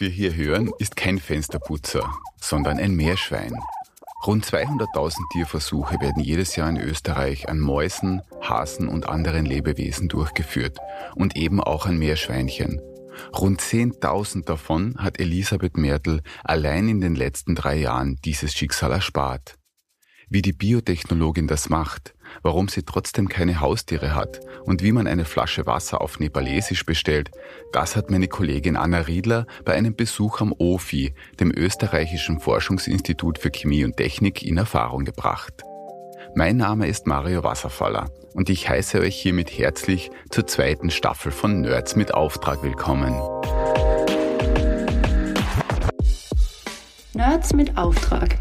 Wir hier hören, ist kein Fensterputzer, sondern ein Meerschwein. Rund 200.000 Tierversuche werden jedes Jahr in Österreich an Mäusen, Hasen und anderen Lebewesen durchgeführt und eben auch an Meerschweinchen. Rund 10.000 davon hat Elisabeth Mertel allein in den letzten drei Jahren dieses Schicksal erspart. Wie die Biotechnologin das macht, warum sie trotzdem keine Haustiere hat und wie man eine Flasche Wasser auf Nepalesisch bestellt, das hat meine Kollegin Anna Riedler bei einem Besuch am OFI, dem österreichischen Forschungsinstitut für Chemie und Technik, in Erfahrung gebracht. Mein Name ist Mario Wasserfaller und ich heiße euch hiermit herzlich zur zweiten Staffel von Nerds mit Auftrag willkommen. Nerds mit Auftrag,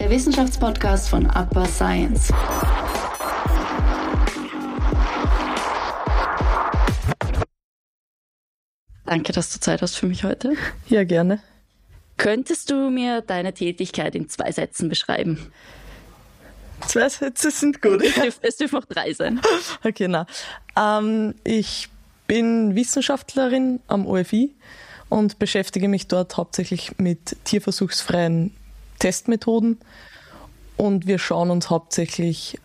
der Wissenschaftspodcast von Upper Science. Danke, dass du Zeit hast für mich heute. Ja, gerne. Könntest du mir deine Tätigkeit in zwei Sätzen beschreiben? Zwei Sätze sind gut. Es, dürf, es dürfen auch drei sein. Okay, na. Ähm, ich bin Wissenschaftlerin am OFI und beschäftige mich dort hauptsächlich mit tierversuchsfreien Testmethoden. Und wir schauen uns hauptsächlich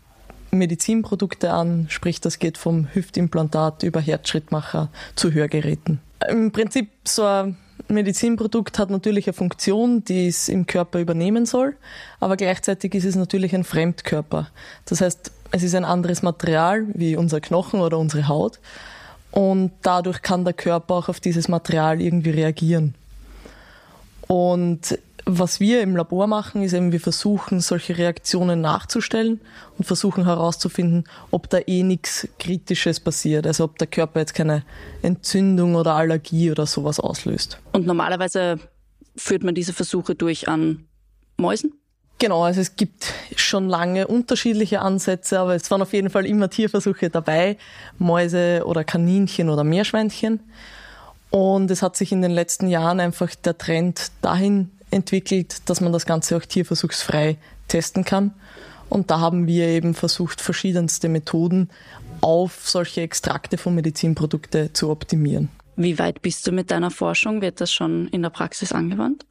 Medizinprodukte an, sprich das geht vom Hüftimplantat über Herzschrittmacher zu Hörgeräten. Im Prinzip so ein Medizinprodukt hat natürlich eine Funktion, die es im Körper übernehmen soll, aber gleichzeitig ist es natürlich ein Fremdkörper. Das heißt, es ist ein anderes Material wie unser Knochen oder unsere Haut und dadurch kann der Körper auch auf dieses Material irgendwie reagieren. Und was wir im Labor machen, ist eben, wir versuchen, solche Reaktionen nachzustellen und versuchen herauszufinden, ob da eh nichts Kritisches passiert. Also ob der Körper jetzt keine Entzündung oder Allergie oder sowas auslöst. Und normalerweise führt man diese Versuche durch an Mäusen? Genau, also es gibt schon lange unterschiedliche Ansätze, aber es waren auf jeden Fall immer Tierversuche dabei, Mäuse oder Kaninchen oder Meerschweinchen. Und es hat sich in den letzten Jahren einfach der Trend dahin entwickelt, dass man das Ganze auch tierversuchsfrei testen kann. Und da haben wir eben versucht, verschiedenste Methoden auf solche Extrakte von Medizinprodukten zu optimieren. Wie weit bist du mit deiner Forschung? Wird das schon in der Praxis angewandt?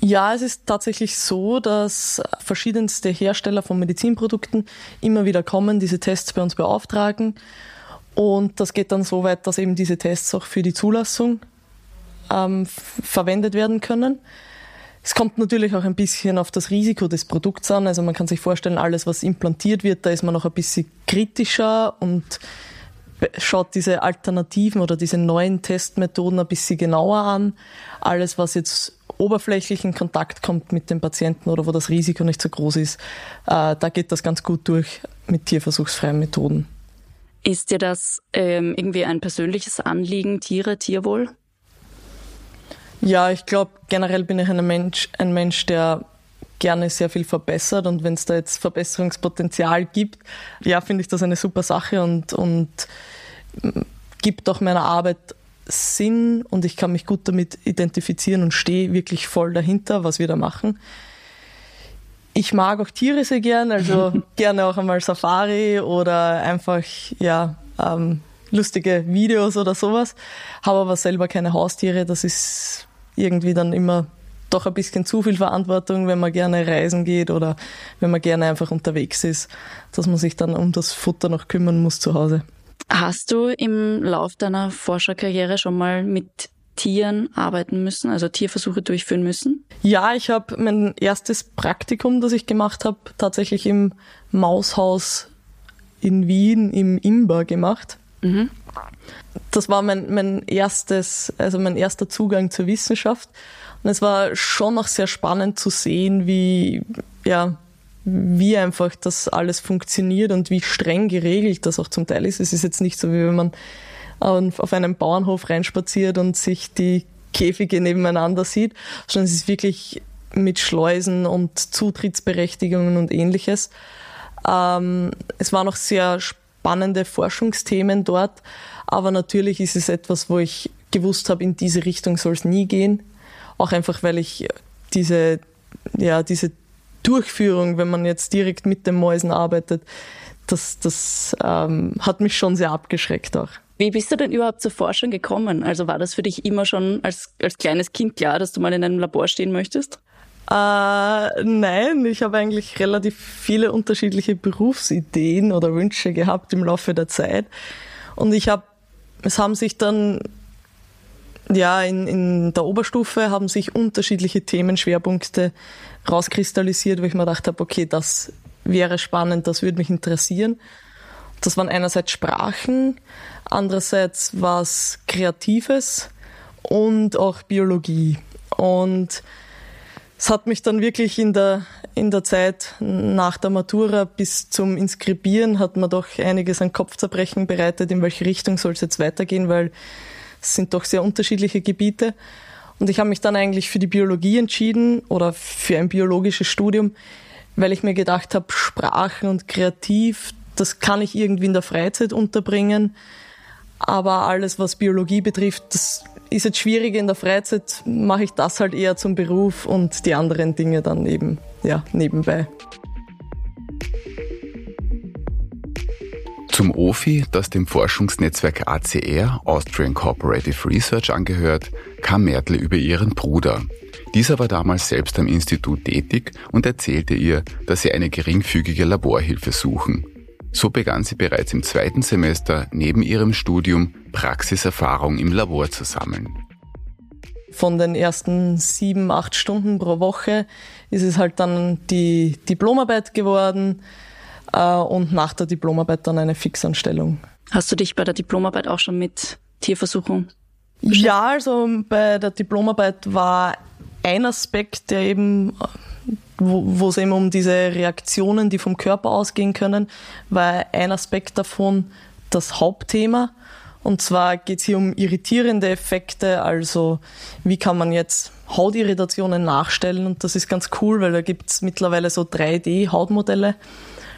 Ja, es ist tatsächlich so, dass verschiedenste Hersteller von Medizinprodukten immer wieder kommen, diese Tests bei uns beauftragen. Und das geht dann so weit, dass eben diese Tests auch für die Zulassung ähm, verwendet werden können. Es kommt natürlich auch ein bisschen auf das Risiko des Produkts an. Also man kann sich vorstellen, alles, was implantiert wird, da ist man noch ein bisschen kritischer und schaut diese Alternativen oder diese neuen Testmethoden ein bisschen genauer an. Alles, was jetzt oberflächlich in Kontakt kommt mit dem Patienten oder wo das Risiko nicht so groß ist, äh, da geht das ganz gut durch mit tierversuchsfreien Methoden. Ist dir das ähm, irgendwie ein persönliches Anliegen, Tiere, Tierwohl? Ja, ich glaube, generell bin ich ein Mensch, ein Mensch, der gerne sehr viel verbessert und wenn es da jetzt Verbesserungspotenzial gibt, ja, finde ich das eine super Sache und, und gibt auch meiner Arbeit Sinn und ich kann mich gut damit identifizieren und stehe wirklich voll dahinter, was wir da machen. Ich mag auch Tiere sehr gern, also gerne auch einmal Safari oder einfach, ja, ähm, lustige Videos oder sowas. Habe aber selber keine Haustiere, das ist irgendwie dann immer doch ein bisschen zu viel Verantwortung, wenn man gerne reisen geht oder wenn man gerne einfach unterwegs ist, dass man sich dann um das Futter noch kümmern muss zu Hause. Hast du im Lauf deiner Forscherkarriere schon mal mit Tieren arbeiten müssen, also Tierversuche durchführen müssen? Ja, ich habe mein erstes Praktikum, das ich gemacht habe, tatsächlich im Maushaus in Wien im Imba gemacht. Mhm. Das war mein, mein erstes, also mein erster Zugang zur Wissenschaft. Und es war schon noch sehr spannend zu sehen, wie, ja, wie einfach das alles funktioniert und wie streng geregelt das auch zum Teil ist. Es ist jetzt nicht so, wie wenn man auf einem Bauernhof reinspaziert und sich die Käfige nebeneinander sieht, sondern es ist wirklich mit Schleusen und Zutrittsberechtigungen und ähnliches. Ähm, es war noch sehr spannend spannende Forschungsthemen dort. Aber natürlich ist es etwas, wo ich gewusst habe, in diese Richtung soll es nie gehen. Auch einfach, weil ich diese, ja, diese Durchführung, wenn man jetzt direkt mit den Mäusen arbeitet, das, das ähm, hat mich schon sehr abgeschreckt auch. Wie bist du denn überhaupt zur Forschung gekommen? Also war das für dich immer schon als, als kleines Kind klar, dass du mal in einem Labor stehen möchtest? Äh, nein, ich habe eigentlich relativ viele unterschiedliche Berufsideen oder Wünsche gehabt im Laufe der Zeit. Und ich habe, es haben sich dann, ja, in, in der Oberstufe haben sich unterschiedliche Themenschwerpunkte rauskristallisiert, wo ich mir gedacht habe, okay, das wäre spannend, das würde mich interessieren. Das waren einerseits Sprachen, andererseits was Kreatives und auch Biologie. Und es hat mich dann wirklich in der, in der Zeit nach der Matura bis zum Inskribieren hat man doch einiges an Kopfzerbrechen bereitet, in welche Richtung soll es jetzt weitergehen, weil es sind doch sehr unterschiedliche Gebiete. Und ich habe mich dann eigentlich für die Biologie entschieden oder für ein biologisches Studium, weil ich mir gedacht habe, Sprachen und Kreativ, das kann ich irgendwie in der Freizeit unterbringen. Aber alles, was Biologie betrifft, das ist jetzt schwierig in der Freizeit, mache ich das halt eher zum Beruf und die anderen Dinge dann eben ja, nebenbei. Zum OFI, das dem Forschungsnetzwerk ACR, Austrian Cooperative Research, angehört, kam Mertle über ihren Bruder. Dieser war damals selbst am Institut tätig und erzählte ihr, dass sie eine geringfügige Laborhilfe suchen. So begann sie bereits im zweiten Semester neben ihrem Studium Praxiserfahrung im Labor zu sammeln. Von den ersten sieben, acht Stunden pro Woche ist es halt dann die Diplomarbeit geworden äh, und nach der Diplomarbeit dann eine Fixanstellung. Hast du dich bei der Diplomarbeit auch schon mit Tierversuchen? Ja, also bei der Diplomarbeit war ein Aspekt, der eben wo es eben um diese Reaktionen, die vom Körper ausgehen können, war ein Aspekt davon das Hauptthema. Und zwar geht es hier um irritierende Effekte, also wie kann man jetzt Hautirritationen nachstellen. Und das ist ganz cool, weil da gibt es mittlerweile so 3D-Hautmodelle.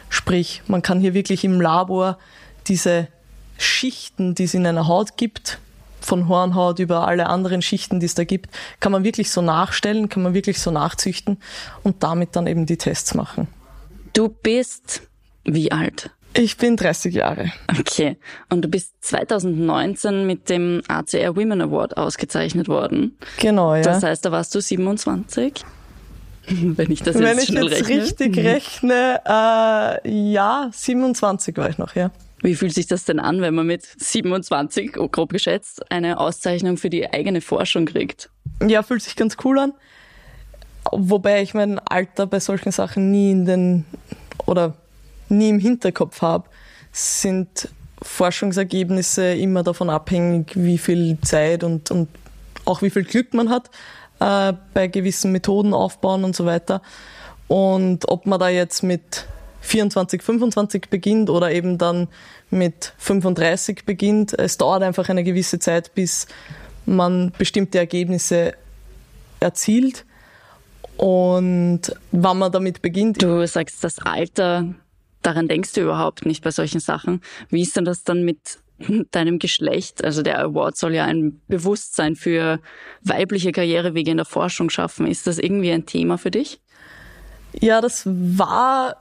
Sprich, man kann hier wirklich im Labor diese Schichten, die es in einer Haut gibt, von Hornhaut über alle anderen Schichten, die es da gibt, kann man wirklich so nachstellen, kann man wirklich so nachzüchten und damit dann eben die Tests machen. Du bist wie alt? Ich bin 30 Jahre. Okay. Und du bist 2019 mit dem ACR Women Award ausgezeichnet worden. Genau, ja. Das heißt, da warst du 27? Wenn ich das jetzt Wenn ich jetzt rechne. richtig rechne, äh, ja, 27 war ich noch, ja. Wie fühlt sich das denn an, wenn man mit 27, oh, grob geschätzt, eine Auszeichnung für die eigene Forschung kriegt? Ja, fühlt sich ganz cool an. Wobei ich mein Alter bei solchen Sachen nie in den oder nie im Hinterkopf habe, sind Forschungsergebnisse immer davon abhängig, wie viel Zeit und, und auch wie viel Glück man hat äh, bei gewissen Methoden aufbauen und so weiter. Und ob man da jetzt mit 24, 25 beginnt oder eben dann mit 35 beginnt. Es dauert einfach eine gewisse Zeit, bis man bestimmte Ergebnisse erzielt. Und wann man damit beginnt. Du sagst, das Alter, daran denkst du überhaupt nicht bei solchen Sachen. Wie ist denn das dann mit deinem Geschlecht? Also der Award soll ja ein Bewusstsein für weibliche Karrierewege in der Forschung schaffen. Ist das irgendwie ein Thema für dich? Ja, das war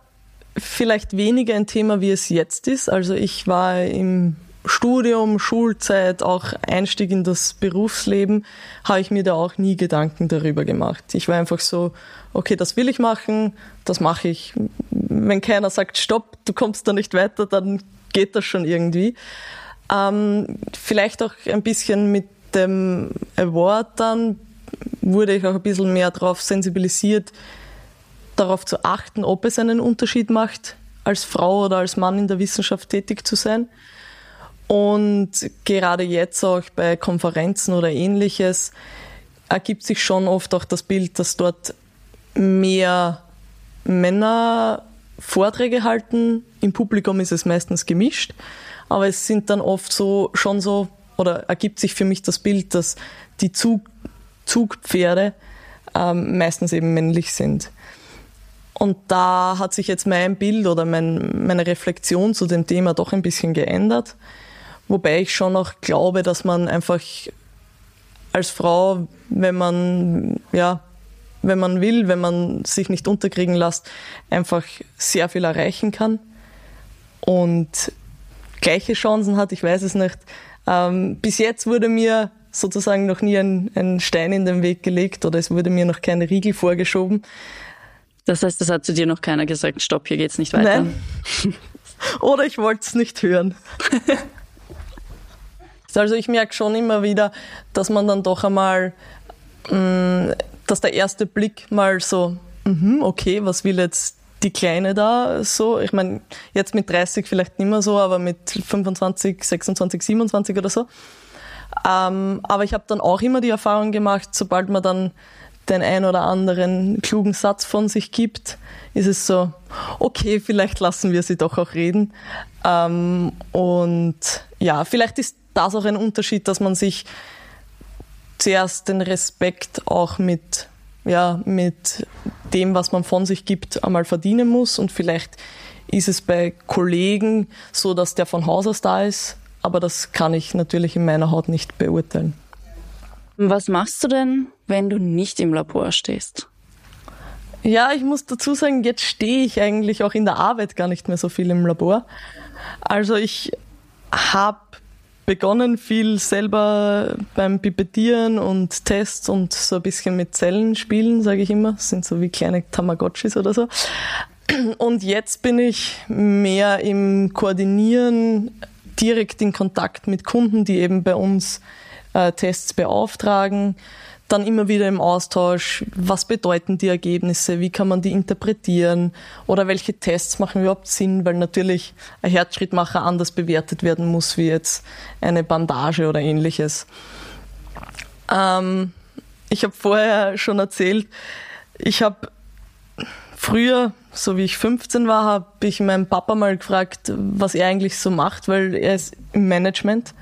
vielleicht weniger ein Thema, wie es jetzt ist. Also ich war im Studium, Schulzeit, auch Einstieg in das Berufsleben, habe ich mir da auch nie Gedanken darüber gemacht. Ich war einfach so, okay, das will ich machen, das mache ich. Wenn keiner sagt, stopp, du kommst da nicht weiter, dann geht das schon irgendwie. Ähm, vielleicht auch ein bisschen mit dem Award dann wurde ich auch ein bisschen mehr darauf sensibilisiert, darauf zu achten, ob es einen Unterschied macht, als Frau oder als Mann in der Wissenschaft tätig zu sein. Und gerade jetzt auch bei Konferenzen oder ähnliches ergibt sich schon oft auch das Bild, dass dort mehr Männer Vorträge halten. Im Publikum ist es meistens gemischt, aber es sind dann oft so schon so oder ergibt sich für mich das Bild, dass die Zug, Zugpferde ähm, meistens eben männlich sind. Und da hat sich jetzt mein Bild oder mein, meine Reflexion zu dem Thema doch ein bisschen geändert. Wobei ich schon auch glaube, dass man einfach als Frau, wenn man, ja, wenn man will, wenn man sich nicht unterkriegen lässt, einfach sehr viel erreichen kann und gleiche Chancen hat, ich weiß es nicht, Ähm, bis jetzt wurde mir sozusagen noch nie ein, ein Stein in den Weg gelegt oder es wurde mir noch keine Riegel vorgeschoben. Das heißt, das hat zu dir noch keiner gesagt, stopp, hier geht's nicht weiter. Nein. Oder ich wollte es nicht hören. also ich merke schon immer wieder, dass man dann doch einmal, mh, mm, dass der erste Blick mal so, mh, okay, was will jetzt die Kleine da so? Ich meine, jetzt mit 30 vielleicht nicht mehr so, aber mit 25, 26, 27 oder so. Ähm, aber ich habe dann auch immer die Erfahrung gemacht, sobald man dann den ein oder anderen klugen Satz von sich gibt, ist es so, okay, vielleicht lassen wir sie doch auch reden. Ähm, und ja, vielleicht ist das auch ein Unterschied, dass man sich zuerst den Respekt auch mit, ja, mit dem, was man von sich gibt, einmal verdienen muss. Und vielleicht ist es bei Kollegen so, dass der von Haus aus da ist, aber das kann ich natürlich in meiner Haut nicht beurteilen. Was machst du denn, wenn du nicht im Labor stehst? Ja, ich muss dazu sagen, jetzt stehe ich eigentlich auch in der Arbeit gar nicht mehr so viel im Labor. Also ich habe begonnen, viel selber beim Pipettieren und Tests und so ein bisschen mit Zellen spielen, sage ich immer. Das sind so wie kleine Tamagotchis oder so. Und jetzt bin ich mehr im Koordinieren, direkt in Kontakt mit Kunden, die eben bei uns äh, Tests beauftragen. Dann immer wieder im Austausch, was bedeuten die Ergebnisse, wie kann man die interpretieren oder welche Tests machen überhaupt Sinn, weil natürlich ein Herzschrittmacher anders bewertet werden muss wie jetzt eine Bandage oder ähnliches. Ähm, ich habe vorher schon erzählt, ich habe früher, so wie ich 15 war, habe ich meinen Papa mal gefragt, was er eigentlich so macht, weil er ist im Management.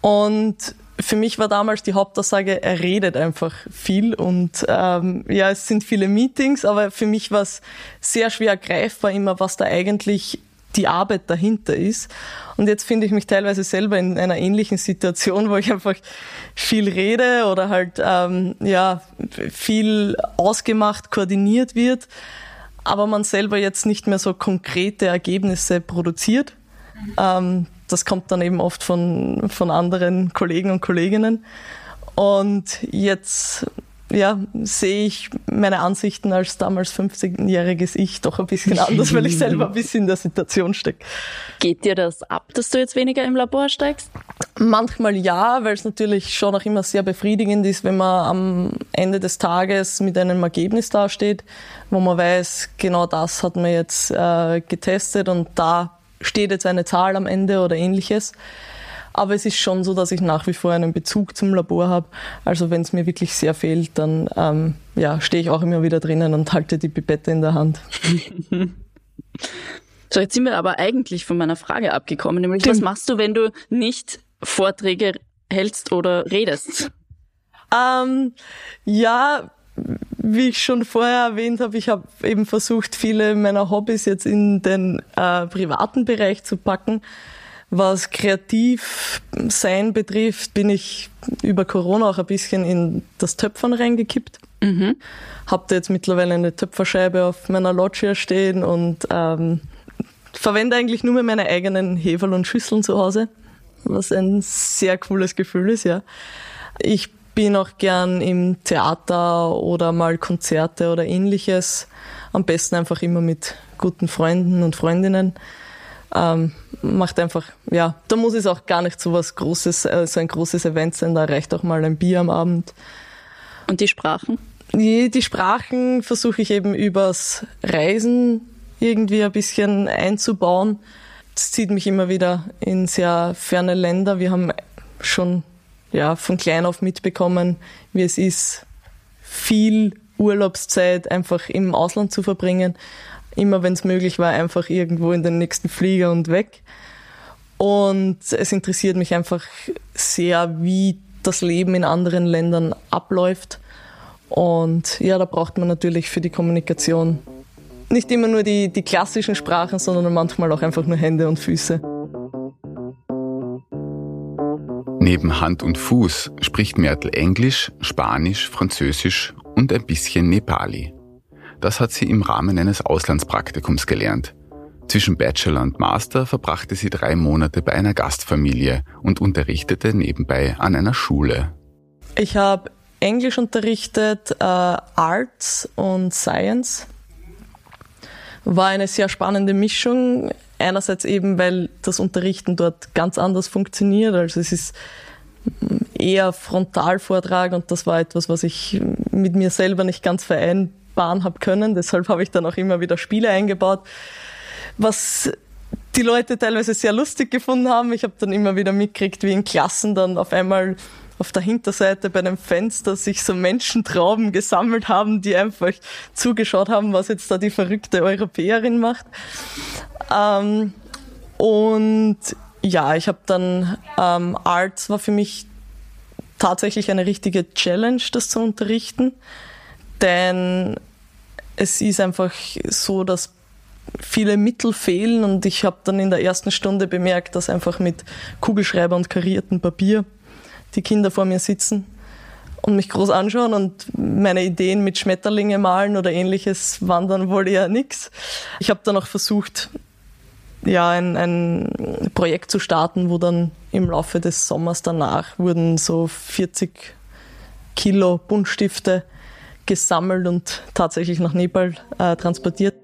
Und für mich war damals die Hauptaussage, er redet einfach viel und ähm, ja, es sind viele Meetings, aber für mich war es sehr schwer greifbar immer, was da eigentlich die Arbeit dahinter ist. Und jetzt finde ich mich teilweise selber in einer ähnlichen Situation, wo ich einfach viel rede oder halt ähm, ja viel ausgemacht, koordiniert wird, aber man selber jetzt nicht mehr so konkrete Ergebnisse produziert. Ähm, das kommt dann eben oft von, von anderen Kollegen und Kolleginnen. Und jetzt ja, sehe ich meine Ansichten als damals 15-jähriges Ich doch ein bisschen anders, weil ich selber ein bisschen in der Situation stecke. Geht dir das ab, dass du jetzt weniger im Labor steigst? Manchmal ja, weil es natürlich schon auch immer sehr befriedigend ist, wenn man am Ende des Tages mit einem Ergebnis dasteht, wo man weiß, genau das hat man jetzt äh, getestet und da steht jetzt eine Zahl am Ende oder ähnliches. Aber es ist schon so, dass ich nach wie vor einen Bezug zum Labor habe. Also wenn es mir wirklich sehr fehlt, dann ähm, ja, stehe ich auch immer wieder drinnen und halte die Pipette in der Hand. so, jetzt sind wir aber eigentlich von meiner Frage abgekommen, nämlich Stimmt. was machst du, wenn du nicht Vorträge hältst oder redest? Ähm, ja, wie ich schon vorher erwähnt habe, ich habe eben versucht, viele meiner Hobbys jetzt in den äh, privaten Bereich zu packen. Was kreativ sein betrifft, bin ich über Corona auch ein bisschen in das Töpfern reingekippt. Mhm. Hab da jetzt mittlerweile eine Töpferscheibe auf meiner Loggia stehen und ähm, verwende eigentlich nur mehr meine eigenen Heferl und Schüsseln zu Hause, was ein sehr cooles Gefühl ist, ja. Ich bin auch gern im Theater oder mal Konzerte oder ähnliches. Am besten einfach immer mit guten Freunden und Freundinnen. Ähm, macht einfach, ja, da muss es auch gar nicht so was Großes, äh, so ein großes Event sein, da reicht auch mal ein Bier am Abend. Und die Sprachen? Die, die Sprachen versuche ich eben übers Reisen irgendwie ein bisschen einzubauen. Das zieht mich immer wieder in sehr ferne Länder. Wir haben schon ja, von klein auf mitbekommen, wie es ist, viel Urlaubszeit einfach im Ausland zu verbringen. Immer wenn es möglich war, einfach irgendwo in den nächsten Flieger und weg. Und es interessiert mich einfach sehr, wie das Leben in anderen Ländern abläuft. Und ja, da braucht man natürlich für die Kommunikation nicht immer nur die, die klassischen Sprachen, sondern manchmal auch einfach nur Hände und Füße. Neben Hand und Fuß spricht Myrtle Englisch, Spanisch, Französisch und ein bisschen Nepali. Das hat sie im Rahmen eines Auslandspraktikums gelernt. Zwischen Bachelor und Master verbrachte sie drei Monate bei einer Gastfamilie und unterrichtete nebenbei an einer Schule. Ich habe Englisch unterrichtet, äh, Arts und Science. War eine sehr spannende Mischung. Einerseits eben, weil das Unterrichten dort ganz anders funktioniert. Also es ist eher Frontalvortrag und das war etwas, was ich mit mir selber nicht ganz vereinbaren habe können. Deshalb habe ich dann auch immer wieder Spiele eingebaut, was die Leute teilweise sehr lustig gefunden haben. Ich habe dann immer wieder mitgekriegt, wie in Klassen dann auf einmal auf der Hinterseite bei einem Fenster sich so Menschentrauben gesammelt haben, die einfach zugeschaut haben, was jetzt da die verrückte Europäerin macht. Ähm, und ja, ich habe dann ähm, Arts war für mich tatsächlich eine richtige Challenge, das zu unterrichten, denn es ist einfach so, dass viele Mittel fehlen und ich habe dann in der ersten Stunde bemerkt, dass einfach mit Kugelschreiber und kariertem Papier die Kinder vor mir sitzen und mich groß anschauen und meine Ideen mit Schmetterlinge malen oder ähnliches waren dann wohl eher nix. Ich habe dann auch versucht, ja, ein, ein Projekt zu starten, wo dann im Laufe des Sommers danach wurden so 40 Kilo Buntstifte gesammelt und tatsächlich nach Nepal äh, transportiert.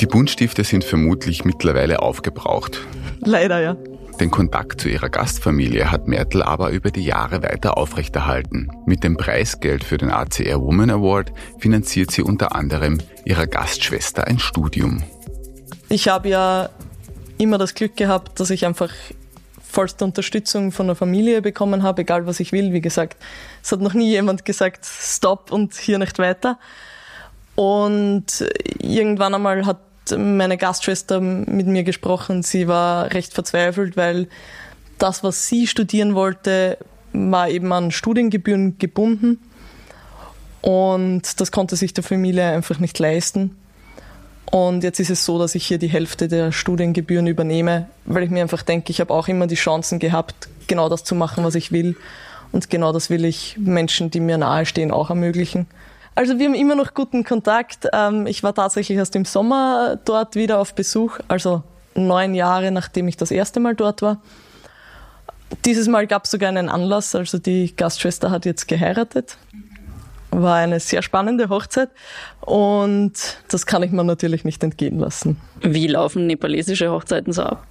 Die Buntstifte sind vermutlich mittlerweile aufgebraucht. Leider, ja. Den Kontakt zu ihrer Gastfamilie hat Mertel aber über die Jahre weiter aufrechterhalten. Mit dem Preisgeld für den ACR Woman Award finanziert sie unter anderem ihrer Gastschwester ein Studium. Ich habe ja immer das Glück gehabt, dass ich einfach vollste Unterstützung von der Familie bekommen habe, egal was ich will. Wie gesagt, es hat noch nie jemand gesagt, stopp und hier nicht weiter. Und irgendwann einmal hat meine Gastschwester mit mir gesprochen. Sie war recht verzweifelt, weil das, was sie studieren wollte, war eben an Studiengebühren gebunden. Und das konnte sich der Familie einfach nicht leisten. Und jetzt ist es so, dass ich hier die Hälfte der Studiengebühren übernehme, weil ich mir einfach denke, ich habe auch immer die Chancen gehabt, genau das zu machen, was ich will. Und genau das will ich Menschen, die mir nahestehen, auch ermöglichen. Also wir haben immer noch guten Kontakt. Ähm, ich war tatsächlich erst im Sommer dort wieder auf Besuch, also neun Jahre nachdem ich das erste Mal dort war. Dieses Mal gab es sogar einen Anlass, also die Gastschwester hat jetzt geheiratet. War eine sehr spannende Hochzeit und das kann ich mir natürlich nicht entgehen lassen. Wie laufen nepalesische Hochzeiten so ab?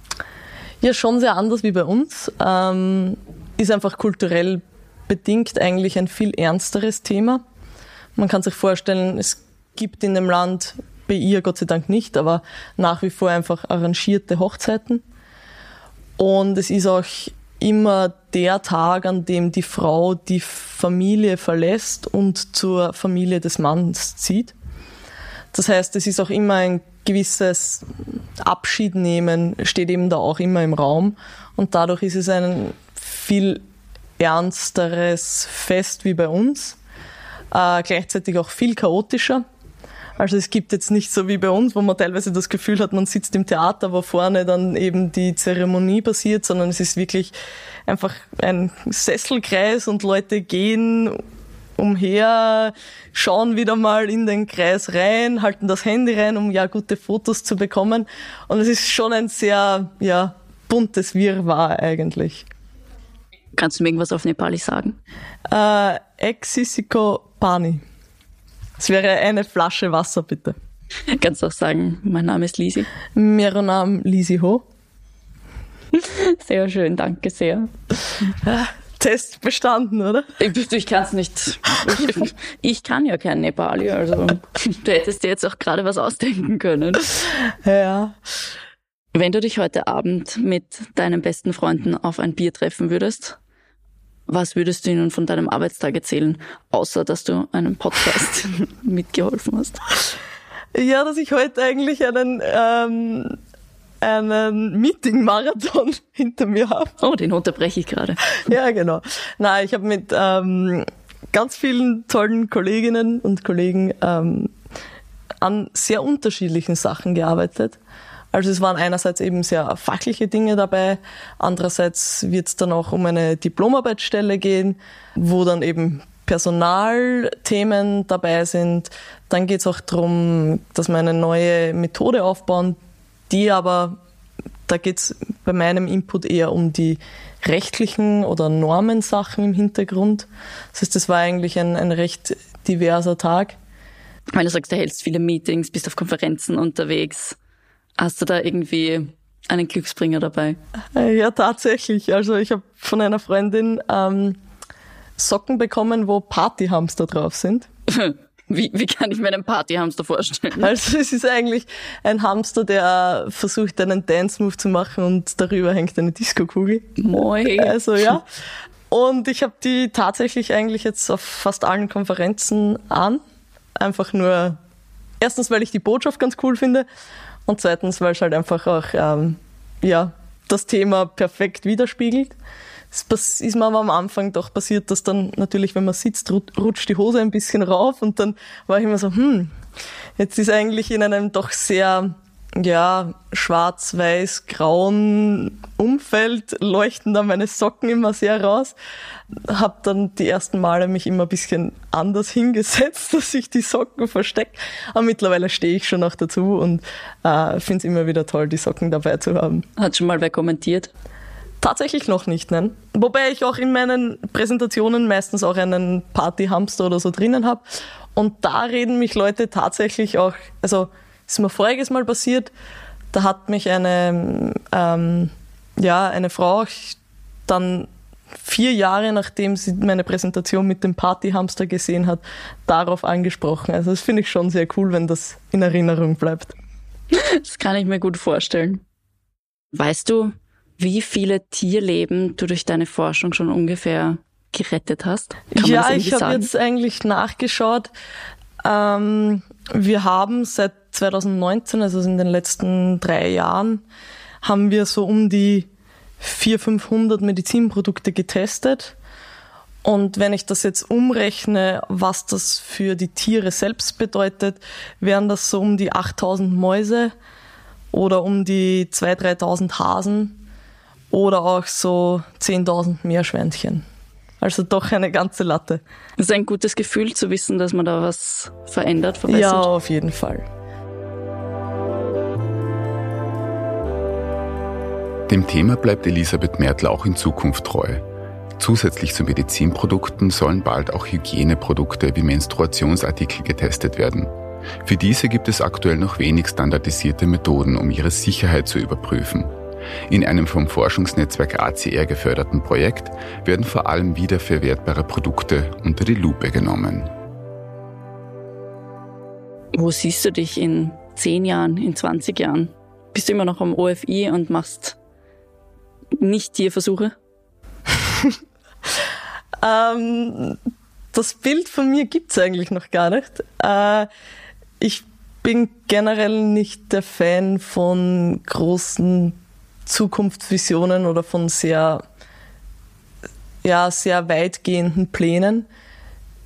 Ja, schon sehr anders wie bei uns. Ähm, ist einfach kulturell bedingt eigentlich ein viel ernsteres Thema. Man kann sich vorstellen, es gibt in dem Land, bei ihr Gott sei Dank nicht, aber nach wie vor einfach arrangierte Hochzeiten. Und es ist auch immer der Tag, an dem die Frau die Familie verlässt und zur Familie des Manns zieht. Das heißt, es ist auch immer ein gewisses Abschiednehmen, steht eben da auch immer im Raum. Und dadurch ist es ein viel ernsteres Fest wie bei uns äh, gleichzeitig auch viel chaotischer. Also es gibt jetzt nicht so wie bei uns, wo man teilweise das Gefühl hat, man sitzt im Theater, wo vorne dann eben die Zeremonie passiert, sondern es ist wirklich einfach ein Sesselkreis und Leute gehen umher, schauen wieder mal in den Kreis rein, halten das Handy rein, um ja gute Fotos zu bekommen. Und es ist schon ein sehr, ja, buntes Wirrwarr eigentlich. Kannst du mir irgendwas auf Nepali sagen? Äh, Exisiko Pani. Es wäre eine Flasche Wasser, bitte. Kannst du auch sagen, mein Name ist Lisi? मेरो Name Lisi Ho. Sehr schön, danke sehr. Test bestanden, oder? Ich, ich kann es nicht. Ich, ich, kann ja kein Nepali, also du hättest dir jetzt auch gerade was ausdenken können. Ja. Wenn du dich heute Abend mit deinen besten Freunden auf ein Bier treffen würdest, was würdest du ihnen von deinem Arbeitstag erzählen, außer dass du einen Podcast mitgeholfen hast? Ja, dass ich heute eigentlich einen, ähm, einen Meeting-Marathon hinter mir habe. Oh, den unterbreche ich gerade. Ja, genau. Na, ich habe mit ähm, ganz vielen tollen Kolleginnen und Kollegen ähm, an sehr unterschiedlichen Sachen gearbeitet. Also es waren einerseits eben sehr fachliche Dinge dabei, andererseits wird es dann auch um eine Diplomarbeitsstelle gehen, wo dann eben Personalthemen dabei sind. Dann geht es auch darum, dass wir eine neue Methode aufbauen, die aber, da geht es bei meinem Input eher um die rechtlichen oder Normensachen im Hintergrund. Das heißt, das war eigentlich ein, ein recht diverser Tag. Weil du sagst, du hältst viele Meetings, bist auf Konferenzen unterwegs. Hast du da irgendwie einen Glücksbringer dabei? Äh, ja, tatsächlich. Also ich habe von einer Freundin ähm, Socken bekommen, wo Partyhamster drauf sind. Wie, wie kann ich mir einen Partyhamster vorstellen? Also es ist eigentlich ein Hamster, der versucht, einen Dance-Move zu machen und darüber hängt eine Disco-Kugel. Moi. Also ja. Und ich habe die tatsächlich eigentlich jetzt auf fast allen Konferenzen an. Einfach nur, erstens, weil ich die Botschaft ganz cool finde und zweitens, weil es halt einfach auch ähm, ja, das Thema perfekt widerspiegelt. Es ist mir aber am Anfang doch passiert, dass dann natürlich, wenn man sitzt, rutscht die Hose ein bisschen rauf und dann war ich immer so, hm, jetzt ist eigentlich in einem doch sehr ja, schwarz-weiß-grauen Umfeld leuchten da meine Socken immer sehr raus. Hab dann die ersten Male mich immer ein bisschen anders hingesetzt, dass ich die Socken verstecke. Aber mittlerweile stehe ich schon noch dazu und äh, finde es immer wieder toll, die Socken dabei zu haben. Hat schon mal wer kommentiert? Tatsächlich noch nicht, nein. Wobei ich auch in meinen Präsentationen meistens auch einen Partyhamster oder so drinnen habe. Und da reden mich Leute tatsächlich auch, also ist mir voriges Mal passiert, da hat mich eine, ähm, ja, eine Frau dann vier Jahre nachdem sie meine Präsentation mit dem Partyhamster gesehen hat, darauf angesprochen. Also das finde ich schon sehr cool, wenn das in Erinnerung bleibt. Das kann ich mir gut vorstellen. Weißt du, wie viele Tierleben du durch deine Forschung schon ungefähr gerettet hast? Kann ja, ich habe jetzt eigentlich nachgeschaut. Ähm, wir haben seit 2019, also in den letzten drei Jahren, haben wir so um die 400, 500 Medizinprodukte getestet. Und wenn ich das jetzt umrechne, was das für die Tiere selbst bedeutet, wären das so um die 8000 Mäuse oder um die 2.000, 3.000 Hasen oder auch so 10.000 Meerschweinchen. Also doch eine ganze Latte. Es ist ein gutes Gefühl zu wissen, dass man da was verändert, verbessert. Ja, auf jeden Fall. Dem Thema bleibt Elisabeth Mertl auch in Zukunft treu. Zusätzlich zu Medizinprodukten sollen bald auch Hygieneprodukte wie Menstruationsartikel getestet werden. Für diese gibt es aktuell noch wenig standardisierte Methoden, um ihre Sicherheit zu überprüfen. In einem vom Forschungsnetzwerk ACR geförderten Projekt werden vor allem wiederverwertbare Produkte unter die Lupe genommen. Wo siehst du dich in 10 Jahren, in 20 Jahren? Bist du immer noch am OFI und machst nicht Tierversuche? ähm, das Bild von mir gibt es eigentlich noch gar nicht. Äh, ich bin generell nicht der Fan von großen Zukunftsvisionen oder von sehr, ja, sehr weitgehenden Plänen.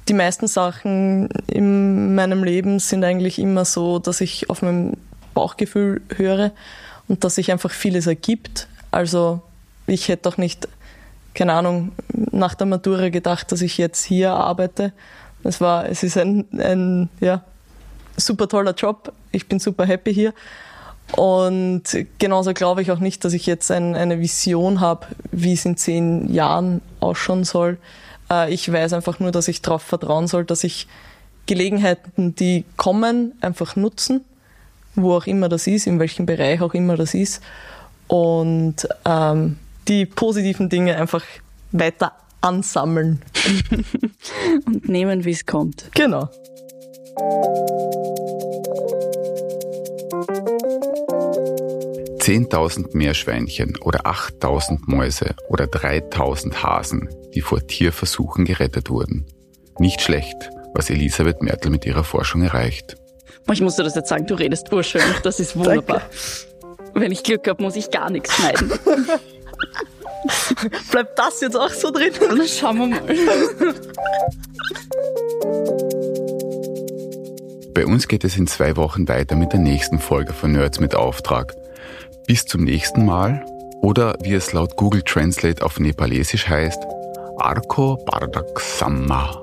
Die meisten Sachen in meinem Leben sind eigentlich immer so, dass ich auf mein Bauchgefühl höre und dass sich einfach vieles ergibt. Also ich hätte auch nicht, keine Ahnung, nach der Matura gedacht, dass ich jetzt hier arbeite. Es war, es ist ein, ein ja, super toller Job. Ich bin super happy hier. Und genauso glaube ich auch nicht, dass ich jetzt ein, eine Vision habe, wie es in zehn Jahren ausschauen soll. Äh, ich weiß einfach nur, dass ich darauf vertrauen soll, dass ich Gelegenheiten, die kommen, einfach nutzen, wo auch immer das ist, in welchem Bereich auch immer das ist. Und ähm, die positiven Dinge einfach weiter ansammeln. Und nehmen, wie es kommt. Genau. 10.000 Meerschweinchen oder 8.000 Mäuse oder 3.000 Hasen, die vor Tierversuchen gerettet wurden. Nicht schlecht, was Elisabeth Mertel mit ihrer Forschung erreicht. Ich muss dir das jetzt sagen, du redest urschön, das ist wunderbar. Wenn ich Glück habe, muss ich gar nichts schneiden. Bleibt das jetzt auch so drin? Dann schauen wir mal. Bei uns geht es in zwei Wochen weiter mit der nächsten Folge von Nerds mit Auftrag. Bis zum nächsten Mal oder wie es laut Google Translate auf Nepalesisch heißt, Arko Bardak Samma.